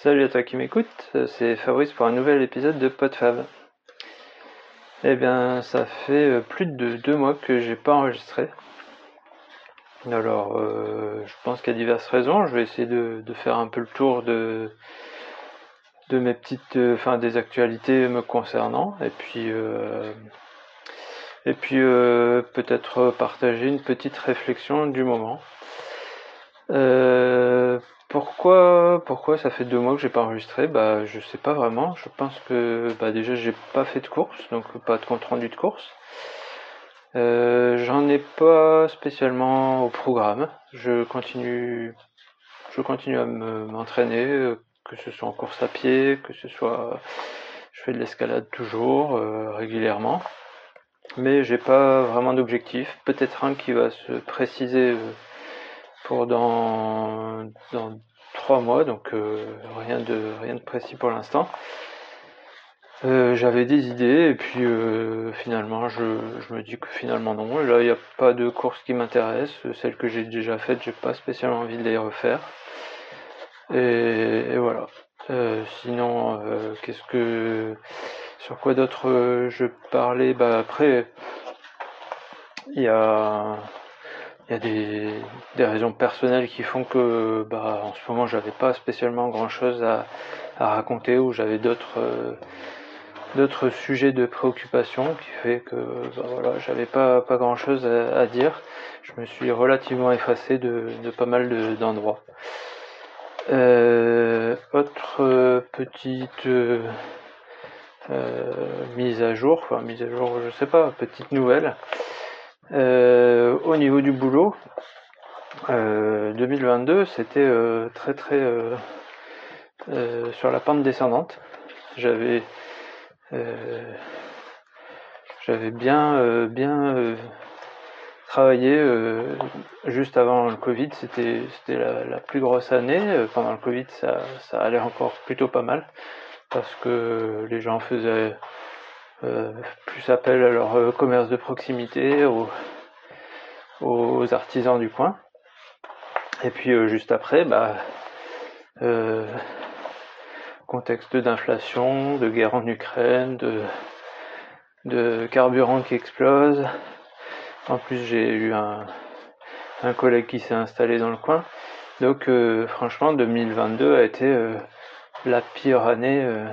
Salut à toi qui m'écoute, c'est Fabrice pour un nouvel épisode de PodFab. Eh bien, ça fait euh, plus de deux mois que j'ai pas enregistré. Alors, euh, je pense qu'il y a diverses raisons. Je vais essayer de, faire un peu le tour de, mes petites, euh, enfin, des actualités me concernant, et puis, et puis peut-être partager une petite réflexion du moment. Pourquoi, pourquoi ça fait deux mois que j'ai pas enregistré? Bah, je sais pas vraiment. Je pense que bah déjà j'ai pas fait de course, donc pas de compte rendu de course. Euh, j'en ai pas spécialement au programme. Je continue, je continue à m'entraîner, euh, que ce soit en course à pied, que ce soit, je fais de l'escalade toujours euh, régulièrement, mais j'ai pas vraiment d'objectif. Peut-être un qui va se préciser pour dans, dans trois mois, donc euh, rien, de, rien de précis pour l'instant. Euh, j'avais des idées et puis euh, finalement je, me dis que finalement non. là il n'y a pas de course qui m'intéresse. Celles que j'ai déjà faites, j'ai pas spécialement envie de les refaire. Et, voilà. sinon, qu'est-ce que sur quoi d'autre je parlais? Bah après, il y a il y a des, raisons personnelles qui font que bah, en ce moment j'avais pas spécialement grand chose à, raconter ou j'avais d'autres euh, d'autres sujets de préoccupation qui fait que bah, voilà j'avais pas pas grand chose à, dire. Je me suis relativement effacé de, de pas mal d'endroits. Euh, autre petite euh, mise à jour enfin mise à jour je sais pas petite nouvelle euh, au niveau du boulot, 2022, euh, c'était euh, très très sur la pente descendante. J'avais bien bien travaillé juste avant le Covid. C'était la, plus grosse année. Pendant le Covid, ça allait encore plutôt pas mal parce que les gens faisaient plus appel à leur euh, commerce de proximité, aux, artisans du coin. Et puis euh, juste après, bah, contexte d'inflation, de guerre en Ukraine, de, carburant qui explose. En plus, j'ai eu un, collègue qui s'est installé dans le coin. Donc, franchement, 2022 a été la pire année euh,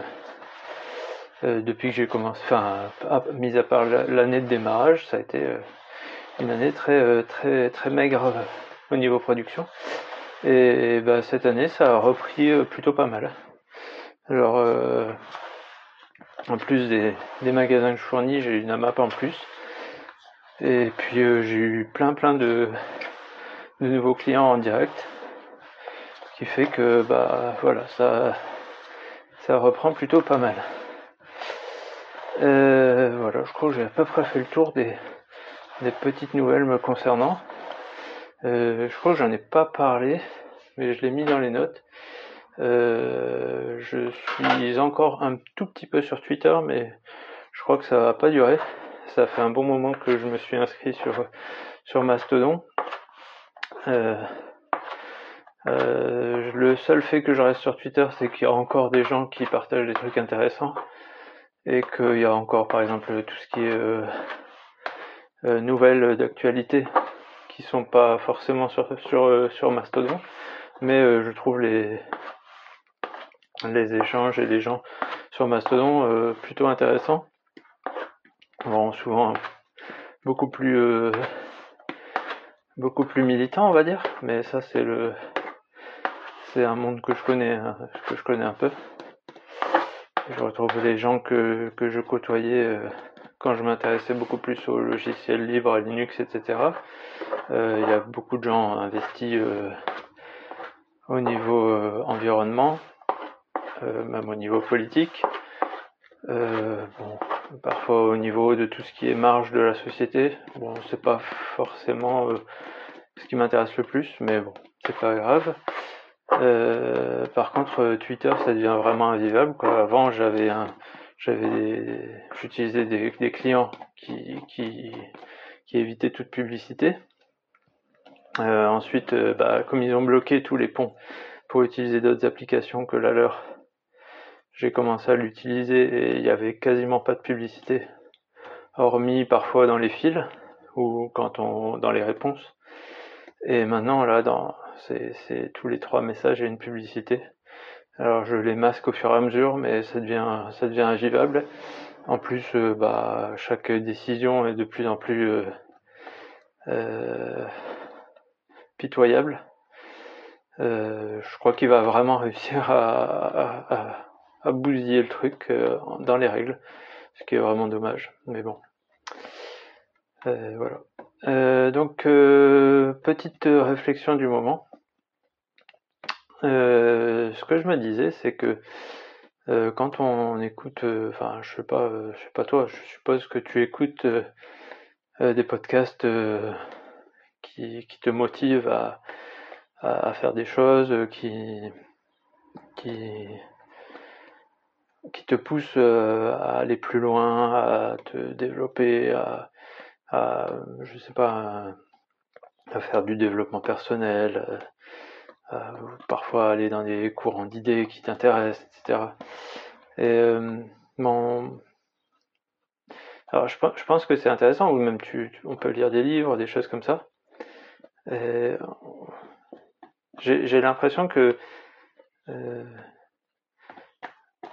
depuis que j'ai commencé, enfin, mis à part l'année de démarrage, ça a été euh, une année très euh, très très maigre au niveau production. Et bah, cette année, ça a repris plutôt pas mal. Alors, en plus des, des, magasins que je fournis, j'ai une AMAP en plus. Et puis j'ai eu plein plein de, de nouveaux clients en direct, ce qui fait que bah voilà, ça ça reprend plutôt pas mal. Euh, voilà, je crois que j'ai à peu près fait le tour des, petites nouvelles me concernant. Euh, je crois que j'en ai pas parlé, mais je l'ai mis dans les notes. Euh, je suis encore un tout petit peu sur Twitter, mais je crois que ça va pas durer. Ça fait un bon moment que je me suis inscrit sur, sur Mastodon. le seul fait que je reste sur Twitter, c'est qu'il y a encore des gens qui partagent des trucs intéressants et qu'il y a encore par exemple tout ce qui est euh, euh, nouvelles d'actualité qui sont pas forcément sur sur, euh, sur Mastodon, mais je trouve les les échanges et les gens sur Mastodon plutôt intéressants. Bon, souvent beaucoup plus beaucoup plus militant on va dire, mais ça c'est le c'est un monde que je connais hein, que je connais un peu. Je retrouve les gens que, que je côtoyais euh, quand je m'intéressais beaucoup plus aux logiciels libres, à Linux, etc. Euh, il y a beaucoup de gens investis euh, au niveau environnement, même au niveau politique. bon, parfois au niveau de tout ce qui est marge de la société. Bon, c'est pas forcément ce qui m'intéresse le plus, mais bon, c'est pas grave. Euh, par contre, euh, Twitter, ça devient vraiment invivable. Quoi. Avant, j'avais un, j'avais, j'utilisais des, clients qui, qui, qui évitaient toute publicité. Euh, ensuite, euh, bah, comme ils ont bloqué tous les ponts pour utiliser d'autres applications que la leur. J'ai commencé à l'utiliser et il n'y avait quasiment pas de publicité, hormis parfois dans les fils ou quand on dans les réponses. Et maintenant là, dans c'est tous les trois messages, a une publicité. Alors je les masque au fur et à mesure, mais ça devient ça devient agivable. En plus, euh, bah, chaque décision est de plus en plus euh, euh, pitoyable. je crois qu'il va vraiment réussir à, à, bousiller le truc dans les règles, ce qui est vraiment dommage. Mais bon, voilà. donc petite réflexion du moment. Ce que je me disais, c'est que euh, quand on écoute, euh, enfin, je sais pas, euh, je sais pas toi, je suppose que tu écoutes des podcasts qui, te motivent à, faire des choses, qui, qui, te poussent à aller plus loin, à te développer, à, je sais pas, à faire du développement personnel, euh, parfois aller dans des courants d'idées qui t'intéressent, etc. Et euh. Alors je, je, pense que c'est intéressant, ou même tu, on peut lire des livres, des choses comme ça. J'ai l'impression que euh,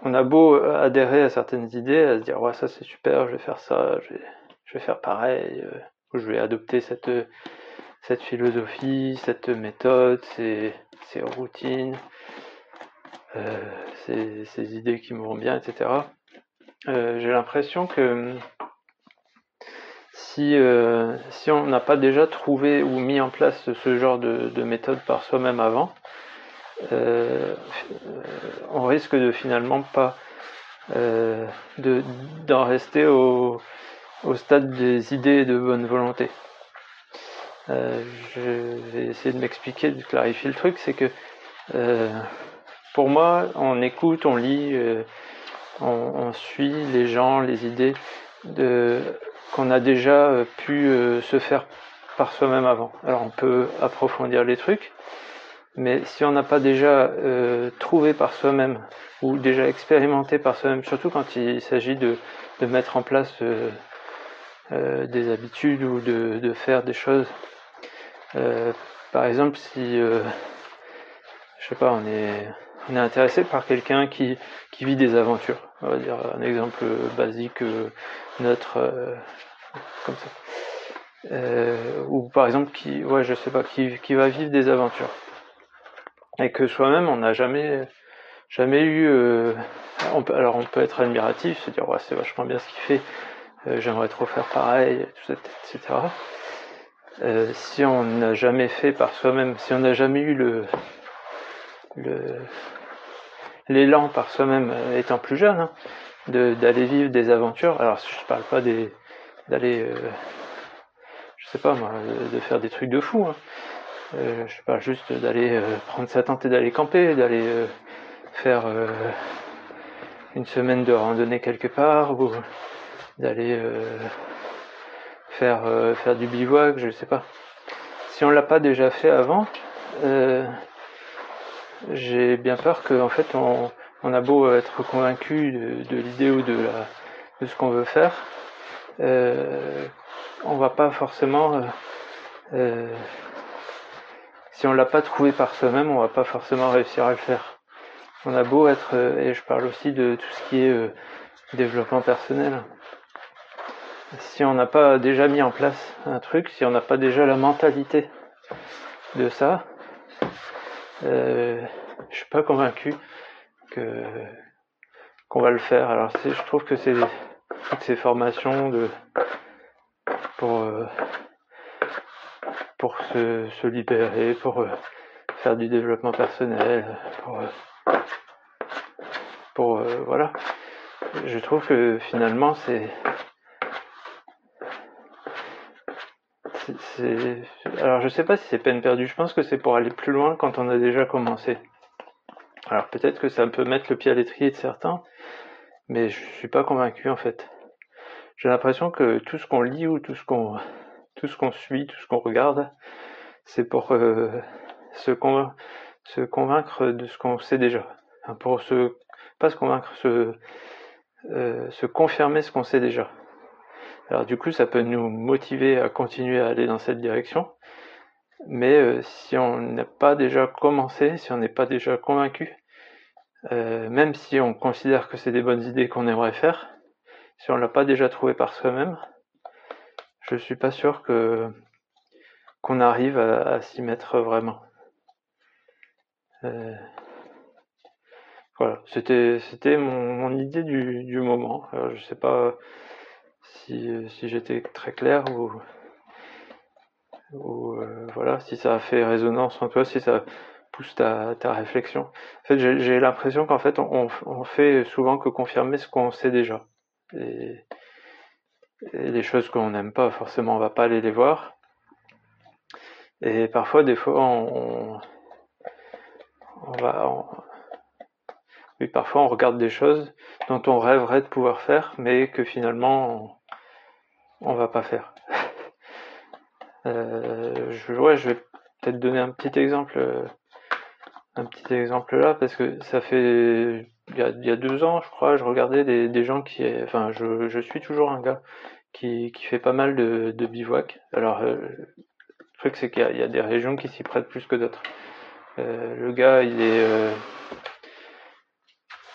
on a beau adhérer à certaines idées, à se dire ouais ça c'est super, je vais faire ça, je vais, je vais faire pareil, ou je vais adopter cette cette philosophie, cette méthode, ces, routines, euh, ces, idées qui me vont bien, etc. Euh, J'ai l'impression que si, euh, si on n'a pas déjà trouvé ou mis en place ce genre de, de méthode par soi-même avant, on risque de finalement pas d'en rester au, au stade des idées de bonne volonté. Euh, je vais essayer de m'expliquer, de clarifier le truc, c'est que euh, pour moi, on écoute, on lit, euh, on, suit les gens, les idées qu'on a déjà pu se faire par soi-même avant. Alors on peut approfondir les trucs, mais si on n'a pas déjà trouvé par soi-même ou déjà expérimenté par soi-même, surtout quand il s'agit de, mettre en place des habitudes ou de faire des choses euh, par exemple, si, euh, je sais pas, on est, intéressé par quelqu'un qui, vit des aventures. On va dire un exemple basique, euh, neutre, comme ça. ou par exemple qui, ouais, je sais pas, qui, va vivre des aventures. Et que soi-même, on n'a jamais, jamais eu. alors on peut être admiratif, se dire ouais, c'est vachement bien ce qu'il fait, j'aimerais trop faire pareil, etc. Euh, si on n'a jamais fait par soi-même, si on n'a jamais eu le l'élan par soi-même euh, étant plus jeune, hein, d'aller vivre des aventures. Alors je parle pas des d'aller, euh, je sais pas moi, de faire des trucs de fou. Hein. je pas, juste d'aller prendre sa tente et d'aller camper, d'aller faire une semaine de randonnée quelque part ou d'aller faire, euh, faire du bivouac, je sais pas. Si on l'a pas déjà fait avant, euh, j'ai bien peur que en fait on, on, a beau être convaincu de, l'idée ou de, la, de ce qu'on veut faire, euh, on va pas forcément euh, si on l'a pas trouvé par soi-même, on va pas forcément réussir à le faire. On a beau être, et je parle aussi de tout ce qui est développement personnel si on n'a pas déjà mis en place un truc, si on n'a pas déjà la mentalité de ça, euh, je suis pas convaincu que qu'on va le faire. Alors je trouve que c'est toutes ces formations de pour euh, pour se, se, libérer, pour euh, faire du développement personnel, pour euh, pour voilà. Je trouve que finalement c'est alors je sais pas si c'est peine perdue, je pense que c'est pour aller plus loin quand on a déjà commencé. Alors peut-être que ça peut mettre le pied à l'étrier de certains, mais je suis pas convaincu en fait. J'ai l'impression que tout ce qu'on lit ou tout ce qu'on tout ce qu'on suit, tout ce qu'on regarde, c'est pour euh, se, convaincre de ce qu'on sait déjà. pour se pas se convaincre, se, euh, se confirmer ce qu'on sait déjà. Alors du coup, ça peut nous motiver à continuer à aller dans cette direction. Mais euh, si on n'a pas déjà commencé, si on n'est pas déjà convaincu, euh, même si on considère que c'est des bonnes idées qu'on aimerait faire, si on l'a pas déjà trouvé par soi-même, je suis pas sûr que qu'on arrive à, s'y mettre vraiment. Euh, voilà, c'était mon, idée du, du moment. Alors, je sais pas si, j'étais très clair ou euh, voilà si ça a fait résonance en toi, si ça pousse ta, réflexion. En fait, j'ai l'impression qu'en fait on, fait souvent que confirmer ce qu'on sait déjà. Et, les choses qu'on n'aime pas, forcément, on va pas aller les voir. Et parfois, des fois, on, on va, oui, parfois on regarde des choses dont on rêverait de pouvoir faire, mais que finalement on, va pas faire. euh, je, ouais, je vais peut-être donner un petit exemple, un petit exemple là, parce que ça fait il y a, deux ans, je crois, je regardais des, gens qui, enfin, je, suis toujours un gars qui, fait pas mal de, de bivouac. Alors, euh, le truc c'est qu'il y, a des régions qui s'y prêtent plus que d'autres. Euh, le gars, il est euh,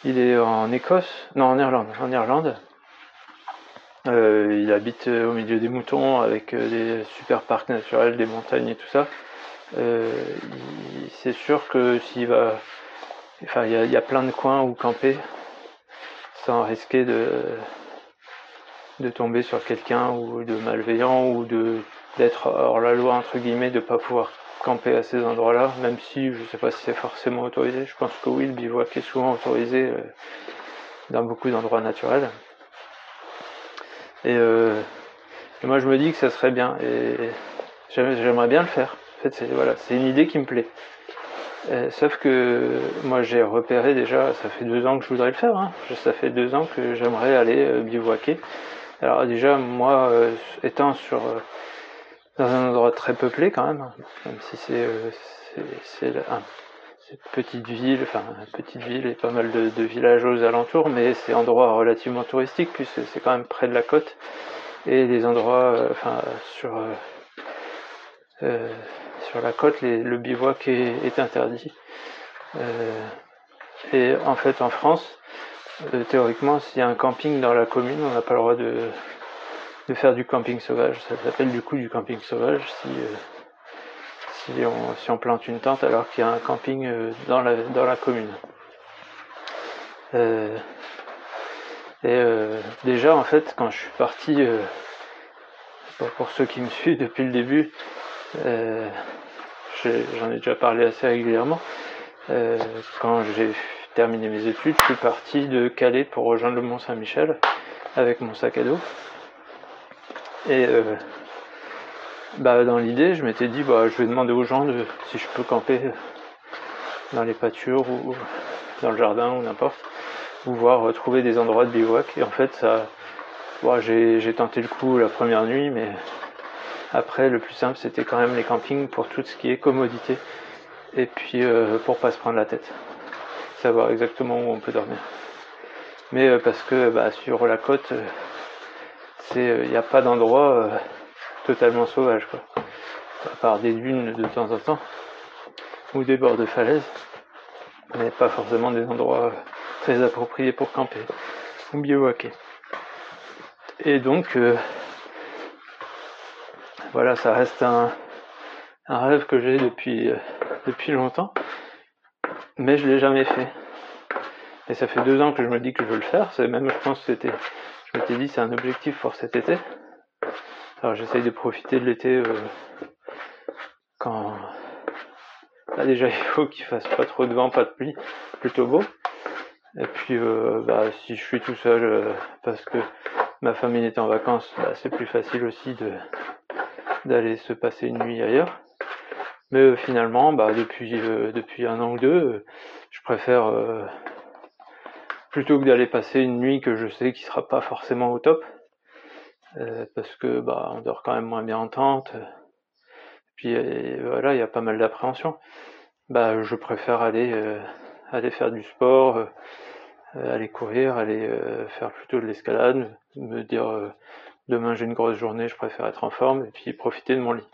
il est en Écosse, non en Irlande, en Irlande. Euh, il habite au milieu des moutons avec euh, des super parcs naturels, des montagnes et tout ça. Euh, c'est sûr que s'il va, enfin il y a, plein de coins où camper sans risquer de de tomber sur quelqu'un ou de malveillant ou d'être hors la loi entre guillemets, de pas pouvoir camper à ces endroits-là, même si je sais pas si c'est forcément autorisé. Je pense que oui, le bivouac est souvent autorisé euh, dans beaucoup d'endroits naturels. Et, euh, et, moi je me dis que ça serait bien et j'aimerais bien le faire. En fait, c'est voilà, une idée qui me plaît. Euh, sauf que moi j'ai repéré déjà, ça fait deux ans que je voudrais le faire. Hein. Ça fait deux ans que j'aimerais aller euh, bivouaquer. Alors déjà moi, étant sur dans un endroit très peuplé quand même, même si c'est c'est cette petite ville, enfin petite ville et pas mal de, villages aux alentours, mais c'est endroit relativement touristique puisque c'est quand même près de la côte et les endroits, euh, euh, euh, sur la côte, le bivouac est, interdit. Et en fait, en France, théoriquement, s'il y a un camping dans la commune, on n'a pas le droit de de faire du camping sauvage. Ça s'appelle du coup du camping sauvage si, si, on, plante une tente alors qu'il y a un camping euh, dans, la, dans la commune. Euh, et déjà en fait quand je suis parti, pour, ceux qui me suivent depuis le début, j'en ai déjà parlé assez régulièrement. quand j'ai terminé mes études, je suis parti de Calais pour rejoindre le Mont Saint-Michel avec mon sac à dos. Et euh, bah, dans l'idée, je m'étais dit, bah, je vais demander aux gens de, si je peux camper dans les pâtures ou dans le jardin ou n'importe, ou voir trouver des endroits de bivouac. Et en fait, ça, j'ai tenté le coup la première nuit, mais après, le plus simple, c'était quand même les campings pour tout ce qui est commodité. Et puis, euh, pour pas se prendre la tête. Savoir exactement où on peut dormir. Mais euh, parce que bah, sur la côte, euh, il euh, n'y a pas d'endroit euh, totalement sauvage, quoi. À part des dunes de temps en temps, ou des bords de falaise, mais pas forcément des endroits euh, très appropriés pour camper ou bivouaquer. Et donc, voilà, ça reste un, un rêve que j'ai depuis, depuis longtemps, mais je l'ai jamais fait. Et ça fait deux ans que je me dis que je veux le faire. C'est même, je pense que c'était je m'étais dit c'est un objectif pour cet été. Alors j'essaye de profiter de l'été euh, quand déjà il faut qu'il fasse pas trop de vent, pas de pluie, plutôt beau. Et puis euh, bah, si je suis tout seul euh, parce que ma famille est en vacances, bah, c'est plus facile aussi de d'aller se passer une nuit ailleurs. Mais finalement, bah, depuis depuis un an ou deux, je préfère plutôt que d'aller passer une nuit que je sais qui sera pas forcément au top euh, parce que bah on dort quand même moins bien en tente. Puis voilà il y a pas mal d'appréhension bah je préfère aller aller faire du sport, aller courir, aller faire plutôt de l'escalade, me dire demain j'ai une grosse journée, je préfère être en forme et puis profiter de mon lit.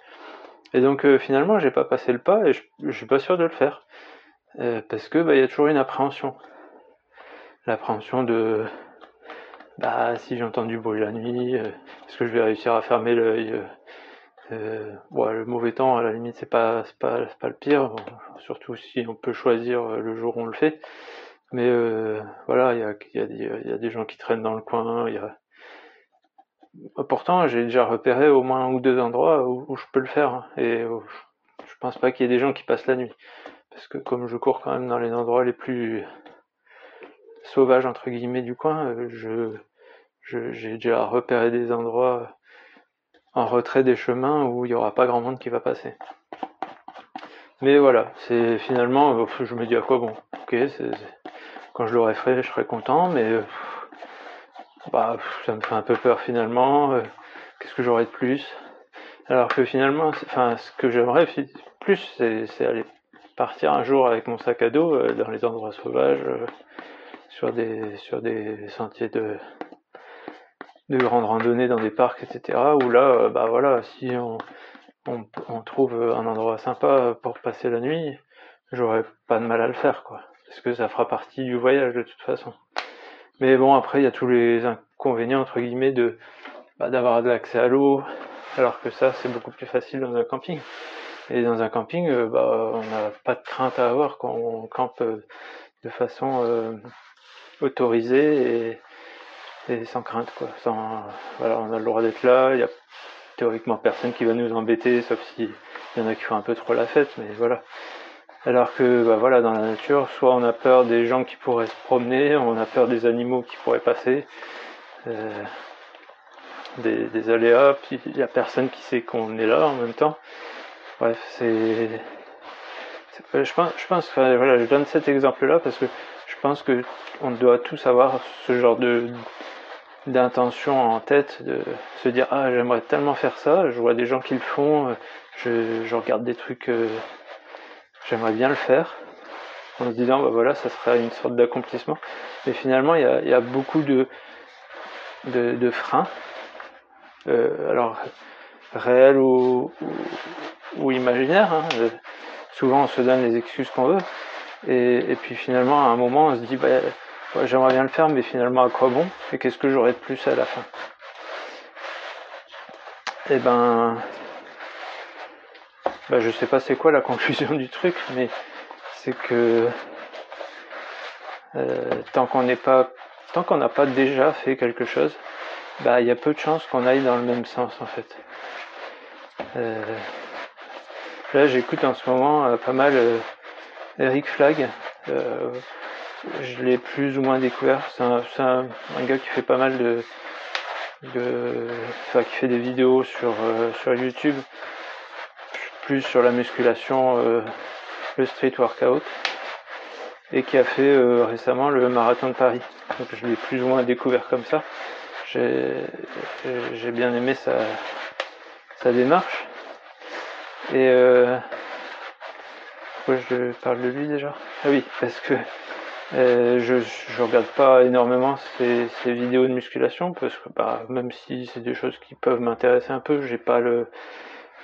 Et donc finalement j'ai pas passé le pas et je, je suis pas sûr de le faire. Parce que bah il y a toujours une appréhension, l'appréhension de bah si j'entends du bruit la nuit, est-ce que je vais réussir à fermer l'œil euh, le mauvais temps, à la limite, c'est pas, pas, pas le pire, surtout si on peut choisir euh, le jour où on le fait. Mais euh, voilà, il y a, y, a, y a, des gens qui traînent dans le coin. Y a... Pourtant, j'ai déjà repéré au moins un ou deux endroits où, je peux le faire. Hein, et je pense pas qu'il y ait des gens qui passent la nuit. Parce que comme je cours quand même dans les endroits les plus sauvages, entre guillemets, du coin, je j'ai déjà repéré des endroits en retrait des chemins où il n'y aura pas grand monde qui va passer. Mais voilà, c'est finalement, euh, je me dis à quoi bon? Ok, quand je l'aurai fait, je serai content, mais euh, bah, ça me fait un peu peur finalement. Euh, qu'est-ce que j'aurai de plus? Alors que finalement, enfin, ce que j'aimerais plus, c'est aller partir un jour avec mon sac à dos dans les endroits sauvages, sur des sur des sentiers de de grandes randonnées dans des parcs, etc. Où là, euh, bah voilà, si on, on, trouve un endroit sympa pour passer la nuit, j'aurais pas de mal à le faire, quoi. Parce que ça fera partie du voyage de toute façon. Mais bon, après, il y a tous les inconvénients, entre guillemets, de bah, d'avoir de l'accès à l'eau, alors que ça, c'est beaucoup plus facile dans un camping. Et dans un camping, euh, bah, on n'a pas de crainte à avoir quand on campe euh, de façon autorisée et, sans crainte quoi. On a le droit d'être là, il y a théoriquement personne qui va nous embêter, sauf si il y en a qui font un peu trop la fête, mais voilà. Alors que bah voilà, dans la nature, soit on a peur des gens qui pourraient se promener, on a peur des animaux qui pourraient passer, euh, des, aléas, puis il y a personne qui sait qu'on est là en même temps. Bref, c'est, je pense, je pense, voilà, je donne cet exemple-là parce que je pense que on doit tous avoir ce genre de d'intention en tête de se dire ah j'aimerais tellement faire ça je vois des gens qui le font je, je regarde des trucs euh, j'aimerais bien le faire. En se disant bah voilà ça serait une sorte d'accomplissement. Mais finalement il y a, beaucoup de freins. Euh, alors réels ou, ou, imaginaires hein. Euh, souvent on se donne les excuses qu'on veut. Et, et, puis finalement à un moment on se dit bah j'aimerais bien le faire, mais finalement à quoi bon Et qu'est-ce que j'aurais de plus à la fin Eh ben, ben, je sais pas c'est quoi la conclusion du truc, mais c'est que euh, tant qu'on n'est pas, tant qu'on n'a pas déjà fait quelque chose, bah il y a peu de chances qu'on aille dans le même sens en fait. Euh, là j'écoute en ce moment euh, pas mal Eric Flag je l'ai plus ou moins découvert. C'est un, gars qui fait pas mal de, de enfin, qui fait des vidéos sur, euh, sur YouTube, plus sur la musculation, euh, le street workout, et qui a fait euh, récemment le marathon de Paris. Donc je l'ai plus ou moins découvert comme ça. J'ai bien aimé sa, sa démarche. Et pourquoi je parle de lui déjà Ah oui, parce que euh, je, je regarde pas énormément ces, ces, vidéos de musculation parce que bah, même si c'est des choses qui peuvent m'intéresser un peu, j'ai pas le,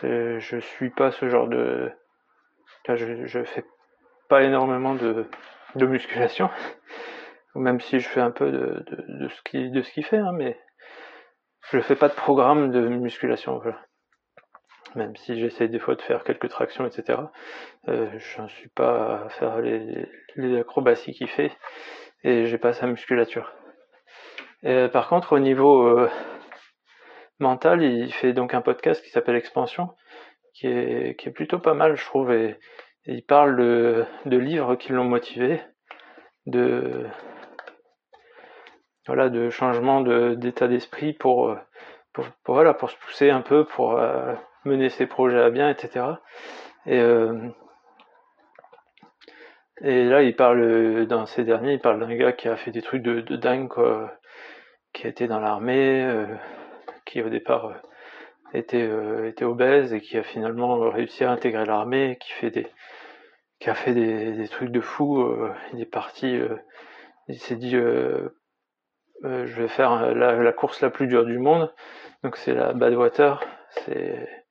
euh, je suis pas ce genre de, je, je fais pas énormément de, de musculation, même si je fais un peu de, de, de ce qui de ce qu'il fait, hein, mais je fais pas de programme de musculation. Voilà même si j'essaie des fois de faire quelques tractions, etc. Euh, je n'en suis pas à faire les, acrobaties qu'il fait, et j'ai pas sa musculature. Et, par contre, au niveau euh, mental, il fait donc un podcast qui s'appelle Expansion, qui est, plutôt pas mal, je trouve, et, il parle de, livres qui l'ont motivé, de voilà, de changement d'état d'esprit pour, voilà, pour se pousser un peu, pour euh, mener ses projets à bien, etc. Et, euh, et là, il parle, dans ces derniers, il parle d'un gars qui a fait des trucs de, dingue, quoi, qui été dans l'armée, euh, qui au départ euh, était, était obèse et qui a finalement réussi à intégrer l'armée, qui fait des qui a fait des, trucs de fou. il est parti, il s'est dit je vais faire la, course la plus dure du monde. Donc c'est la Badwater, c'est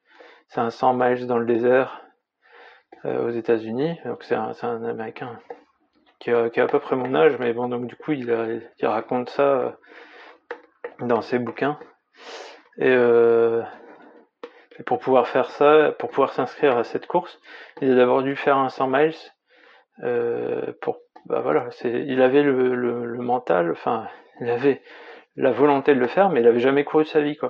c'est un 100 miles dans le désert aux États-Unis. Donc c'est un, Américain qui a, à peu près mon âge, mais bon, donc du coup, il, raconte ça euh, dans ses bouquins. Euh, et, pour pouvoir faire ça, pour pouvoir s'inscrire à cette course, il a d'abord dû faire un 100 miles. Euh, pour, bah voilà, il avait le, mental, enfin, il avait la volonté de le faire, mais il avait jamais couru sa vie, quoi.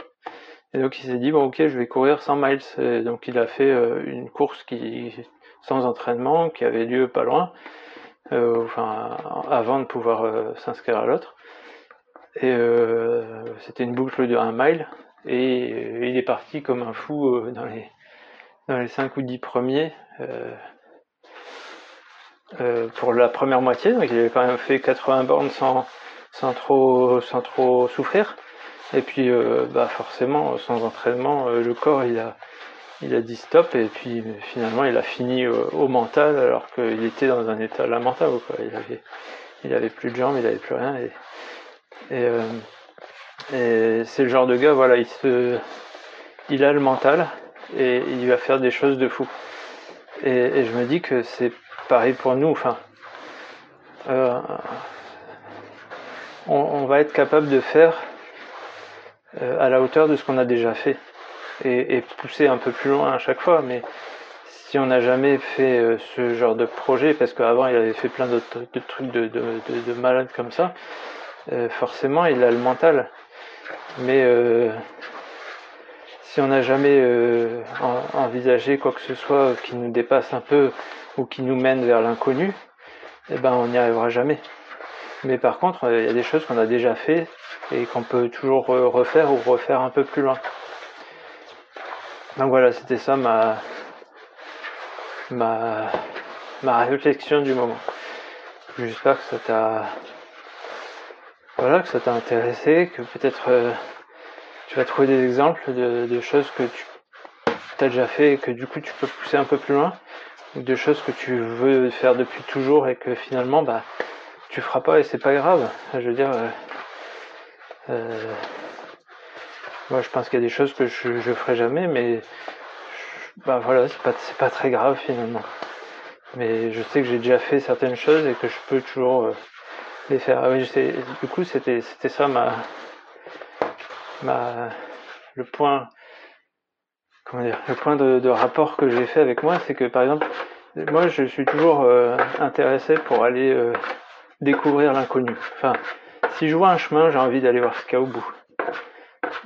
Et donc il s'est dit bon ok, je vais courir 100 miles. Et donc il a fait une course qui sans entraînement, qui avait lieu pas loin. Euh, avant de pouvoir euh, s'inscrire à l'autre. Et euh, c'était une boucle de 1 mile. Et il est parti comme un fou dans les dans les 5 ou 10 premiers pour la première moitié. Donc il avait quand même fait 80 bornes sans, sans, trop, sans trop souffrir. Et puis bah forcément, sans entraînement, le corps il a, il a dit stop et puis finalement il a fini au, mental alors qu'il était dans un état lamentable. Il avait, il avait plus de jambes, il avait plus rien et, et, euh, c'est le genre de gars voilà il se, il a le mental et il va faire des choses de fou. Et, je me dis que c'est pareil pour nous. Enfin, euh, on, va être capable de faire euh, à la hauteur de ce qu'on a déjà fait et, pousser un peu plus loin à chaque fois. Mais si on n'a jamais fait euh, ce genre de projet, parce qu'avant il avait fait plein d'autres de trucs de, de, de, malades comme ça, euh, forcément il a le mental. Mais si on n'a jamais envisagé quoi que ce soit qui nous dépasse un peu ou qui nous mène vers l'inconnu, eh ben on n'y arrivera jamais. Mais par contre, il y a des choses qu'on a déjà fait et qu'on peut toujours refaire ou refaire un peu plus loin. Donc voilà, c'était ça ma, ma, ma réflexion du moment. J'espère que ça t'a voilà, que ça t'a intéressé, que peut-être euh, tu vas trouver des exemples de, choses que tu as déjà fait et que du coup tu peux pousser un peu plus loin, de choses que tu veux faire depuis toujours et que finalement bah tu feras pas et c'est pas grave. Je veux dire euh, euh, moi, je pense qu'il y a des choses que je, ferai jamais, mais bah voilà, c'est pas, pas très grave finalement. Mais je sais que j'ai déjà fait certaines choses et que je peux toujours euh, les faire. Ah oui, du coup, c'était, ça ma, ma, le point, comment dire, le point de, rapport que j'ai fait avec moi, c'est que par exemple, moi, je suis toujours intéressé pour aller découvrir l'inconnu. Enfin, si je vois un chemin, j'ai envie d'aller voir ce qu'il y a au bout.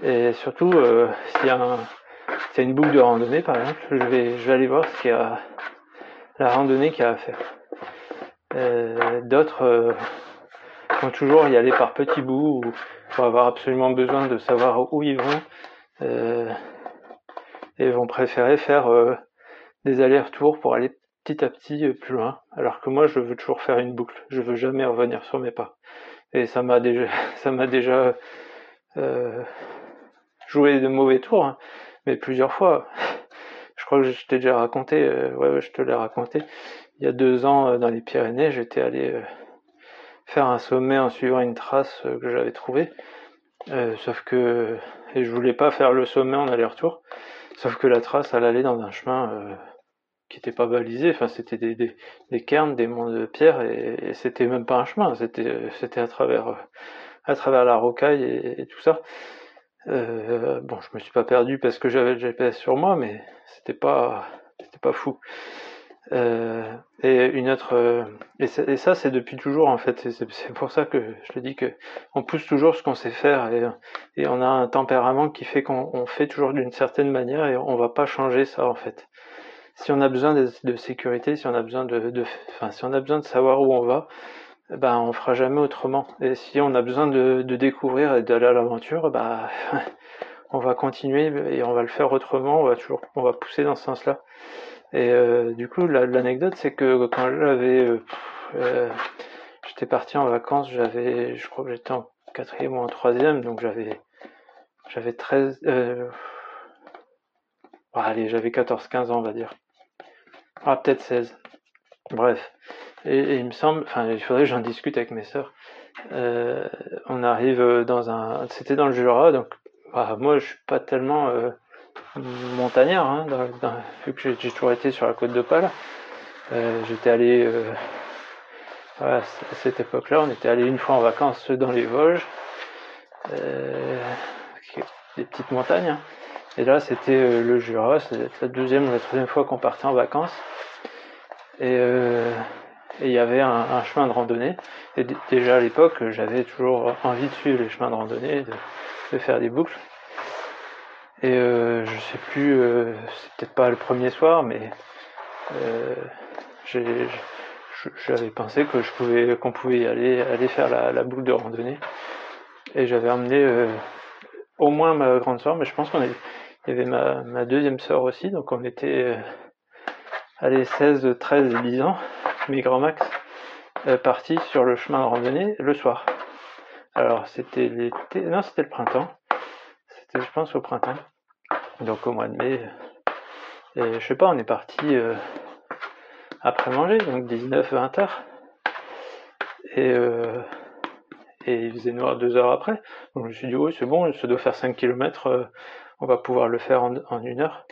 Et surtout, euh, s'il y, a une boucle de randonnée, par exemple, je vais, aller voir ce qu'il y a, la randonnée qu'il y a à faire. Euh, d'autres euh, vont toujours y aller par petits bouts ou vont avoir absolument besoin de savoir où ils vont et vont préférer faire des allers-retours pour aller petit à petit plus loin. Alors que moi, je veux toujours faire une boucle. Je veux jamais revenir sur mes pas. Et ça m'a déjà, ça m'a déjà euh, joué de mauvais tours, hein, mais plusieurs fois. Je crois que je t'ai déjà raconté, euh, ouais, je te l'ai raconté. Il y a deux ans, euh, dans les Pyrénées, j'étais allé euh, faire un sommet en suivant une trace que j'avais trouvée. sauf que et je voulais pas faire le sommet en aller-retour. Sauf que la trace, elle allait dans un chemin qui était pas balisé. Enfin, c'était des, des, des, cairns, des monts de pierre, et, et c'était même pas un chemin. C'était, c'était à travers, à travers la rocaille et tout ça. Euh, bon, je me suis pas perdu parce que j'avais le GPS sur moi, mais c'était pas, c'était pas fou. Euh, et une autre, euh, et, ça c'est depuis toujours en fait. C'est pour ça que je te dis que on pousse toujours ce qu'on sait faire et, et, on a un tempérament qui fait qu'on fait toujours d'une certaine manière et on va pas changer ça en fait. Si on a besoin de, sécurité, si on a besoin de, de, enfin, si on a besoin de savoir où on va, ben on fera jamais autrement. Et si on a besoin de, de découvrir et d'aller à l'aventure, bah on va continuer et on va le faire autrement. On va toujours, on va pousser dans ce sens-là. Et euh, du coup, l'anecdote, c'est que quand j'avais, euh, euh, j'étais parti en vacances, j'avais, je crois que j'étais en quatrième ou en troisième, donc j'avais, j'avais 13, allez, j'avais 14-15 ans, on va dire. Ah, peut-être 16. Bref. Et, il me semble, enfin, il faudrait que j'en discute avec mes sœurs. Euh, on arrive dans un, c'était dans le Jura, donc bah, moi je suis pas tellement euh, montagnard, hein, vu que j'ai toujours été sur la côte de. Euh, j'étais allé, euh, à cette époque-là, on était allé une fois en vacances dans les Vosges, euh, des petites montagnes. Hein. Et là, c'était le Jura, c'était la deuxième ou la troisième fois qu'on partait en vacances. Et il y avait un, chemin de randonnée. Et déjà à l'époque, j'avais toujours envie de suivre les chemins de randonnée, de faire des boucles. Et euh, je sais plus, euh, c'est peut-être pas le premier soir, mais euh, j'avais pensé que qu'on pouvait y aller, faire la, boucle de randonnée. Et j'avais emmené euh, au moins ma grande soeur, mais je pense qu'on il y avait ma, deuxième soeur aussi, donc on était euh, allez 16, 13 et 10 ans, mes grands max, partis sur le chemin de randonnée le soir. Alors c'était l'été, non c'était le printemps je pense, au printemps. Donc au mois de mai. Et je sais pas, on est parti euh, après manger, donc 19-20 heures. Et, euh, il faisait noir deux heures après. Donc je me suis dit, oui, c'est bon, ça doit faire 5 km, euh, on va pouvoir le faire en, en, une heure,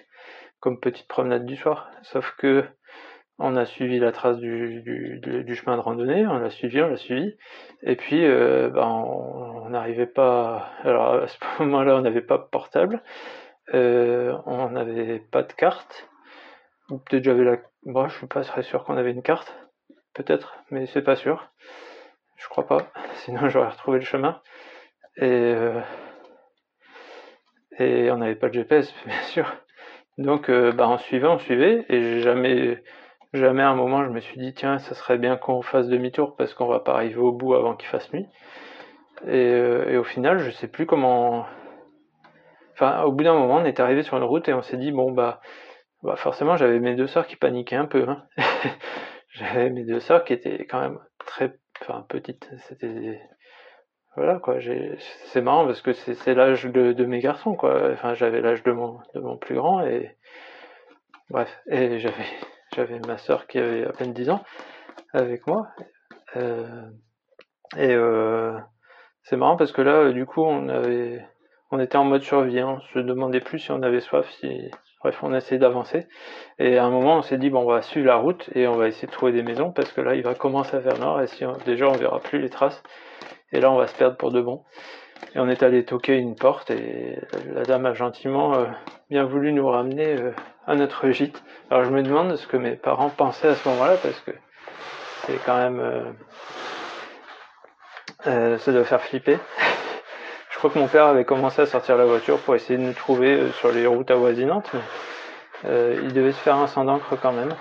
petite promenade du soir. Sauf que on a suivi la trace du, chemin de randonnée, on l'a suivi, on l'a suivi, et puis euh, ben, on n'arrivait pas. Alors à ce moment-là, on n'avait pas portable, euh, on n'avait pas de carte, peut-être j'avais la. Bon, je suis pas très sûr qu'on avait une carte, peut-être, mais c'est pas sûr. Je crois pas, sinon j'aurais retrouvé le chemin. Et, euh, et on n'avait pas de GPS, bien sûr. Donc, euh, bah, on suivait, on suivait, et jamais Jamais à un moment je me suis dit tiens ça serait bien qu'on fasse demi-tour parce qu'on va pas arriver au bout avant qu'il fasse nuit. Et, euh, au final je sais plus comment. Enfin au bout d'un moment on est arrivé sur une route et on s'est dit bon bah, bah forcément j'avais mes deux sœurs qui paniquaient un peu. Hein. j'avais mes deux sœurs qui étaient quand même très enfin petites. C'était voilà quoi. C'est marrant parce que c'est l'âge de, mes garçons quoi. Enfin j'avais l'âge de mon de mon plus grand et bref et j'avais j'avais ma soeur qui avait à peine 10 ans avec moi. Euh, et euh, c'est marrant parce que là, du coup, on avait, on était en mode survie. Hein. On se demandait plus si on avait soif, si, bref, on essayait d'avancer. Et à un moment, on s'est dit bon, on va suivre la route et on va essayer de trouver des maisons parce que là, il va commencer à faire noir et si déjà, on verra plus les traces. Et là, on va se perdre pour de bon. Et on est allé toquer une porte et la dame a gentiment euh, bien voulu nous ramener euh, à notre gîte. Alors je me demande ce que mes parents pensaient à ce moment-là parce que c'est quand même... Euh, euh, ça doit faire flipper. je crois que mon père avait commencé à sortir la voiture pour essayer de nous trouver sur les routes avoisinantes, mais il devait se faire un sang d'encre quand même.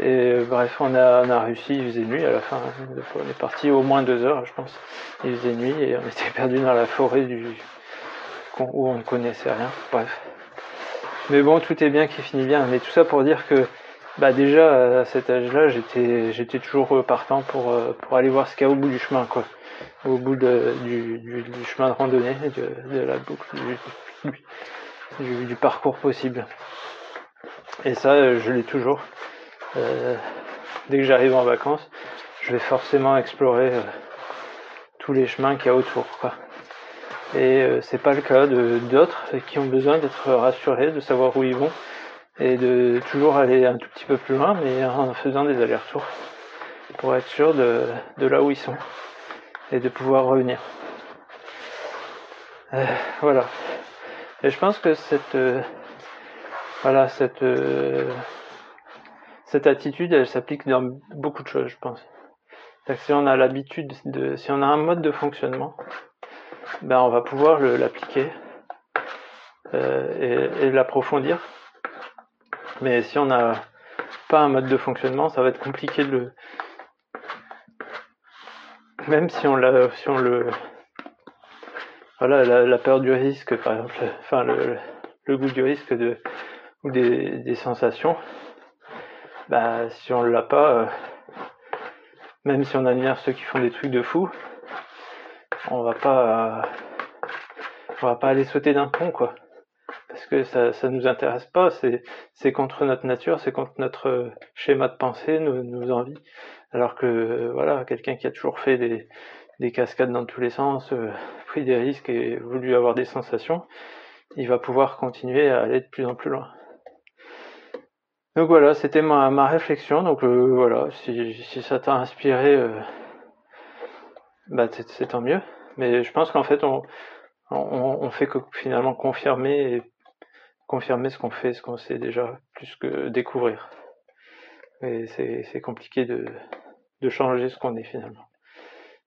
Et bref, on a, réussi, il faisait nuit à la fin. On est parti au moins deux heures, je pense. Il faisait nuit et on était perdu dans la forêt du, où on ne connaissait rien. Bref. Mais bon, tout est bien qui finit bien. Mais tout ça pour dire que bah déjà à cet âge-là, j'étais toujours partant pour euh, pour aller voir ce qu'il y a au bout du chemin, quoi. Au bout du, du, chemin de randonnée, de, de la boucle, du, du, parcours possible. Et ça, je l'ai toujours. Euh, dès que j'arrive en vacances, je vais forcément explorer euh, tous les chemins qu'il y a autour, quoi. Et euh, c'est pas le cas de d'autres qui ont besoin d'être rassurés, de savoir où ils vont et de toujours aller un tout petit peu plus loin, mais en faisant des allers-retours pour être sûr de, de, là où ils sont et de pouvoir revenir. Euh, voilà. Et je pense que cette euh, voilà cette cette attitude, elle s'applique dans beaucoup de choses, je pense. Si on a l'habitude de, si on a un mode de fonctionnement, ben on va pouvoir l'appliquer euh, et, l'approfondir. Mais si on n'a pas un mode de fonctionnement, ça va être compliqué de le. Même si on l'a, si on le, voilà, la, peur du risque, par exemple, enfin le, goût du risque ou des sensations, bah si on l'a pas, euh, même si on admire ceux qui font des trucs de fou, on va pas, on va pas aller sauter d'un pont quoi, parce que ça ça nous intéresse pas, c'est c'est contre notre nature, c'est contre notre schéma de pensée, nos, envies. Alors que voilà, quelqu'un qui a toujours fait des, des cascades dans tous les sens, euh, pris des risques et voulu avoir des sensations, il va pouvoir continuer à aller de plus en plus loin. Donc voilà, c'était ma, ma réflexion. Donc euh, voilà, si, si ça t'a inspiré, euh, bah c'est tant mieux. Mais je pense qu'en fait, on, on, fait que finalement confirmer confirmer ce qu'on fait, ce qu'on sait déjà, plus que découvrir. Et c'est compliqué de, de changer ce qu'on est finalement.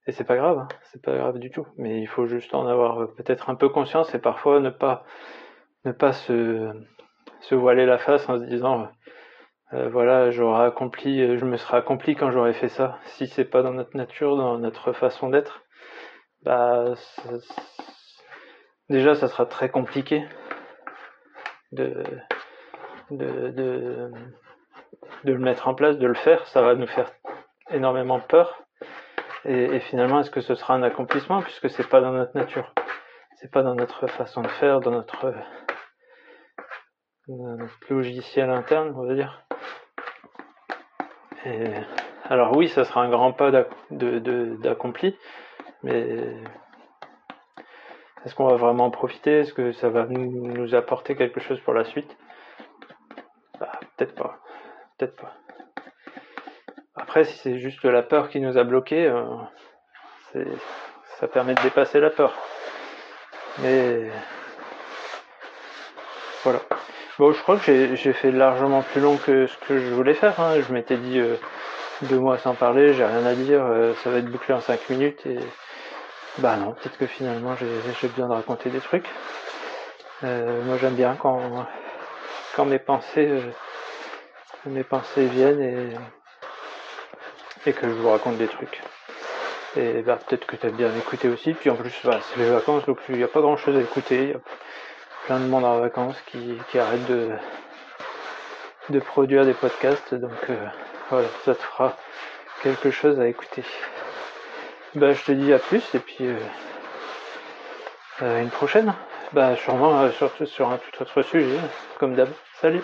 Et c'est pas grave, hein, c'est pas grave du tout. Mais il faut juste en avoir euh, peut-être un peu conscience et parfois ne pas ne pas se, se voiler la face en se disant euh, voilà j'aurais accompli, euh, je me serais accompli quand j'aurais fait ça. Si c'est pas dans notre nature, dans notre façon d'être, bah déjà ça sera très compliqué de, le mettre en place, de le faire. Ça va nous faire énormément peur. Et, finalement, est-ce que ce sera un accomplissement puisque c'est pas dans notre nature, c'est pas dans notre façon de faire, dans notre, logiciel interne, on va dire. Et, alors oui, ça sera un grand pas d'accompli, mais est-ce qu'on va vraiment en profiter? Est-ce que ça va nous, apporter quelque chose pour la suite? Bah, Peut-être pas. Peut-être pas. Après, si c'est juste la peur qui nous a bloqués, euh, ça permet de dépasser la peur. Mais voilà. Bon, je crois que j'ai fait largement plus long que ce que je voulais faire. Hein. Je m'étais dit euh, deux mois sans parler, j'ai rien à dire, euh, ça va être bouclé en cinq minutes et bah non, peut-être que finalement j'ai besoin de raconter des trucs. moi j'aime bien quand mes pensées mes pensées viennent et que je vous raconte des trucs. Et bah, peut-être que as bien écouté aussi. Puis en plus, bah, c'est les vacances, donc il n'y a pas grand chose à écouter. Plein de monde en vacances qui, qui arrête de, de produire des podcasts. Donc euh, voilà, ça te fera quelque chose à écouter. Bah, je te dis à plus et puis euh, une prochaine. Bah, sûrement euh, sur, sur un tout autre sujet, comme d'hab. Salut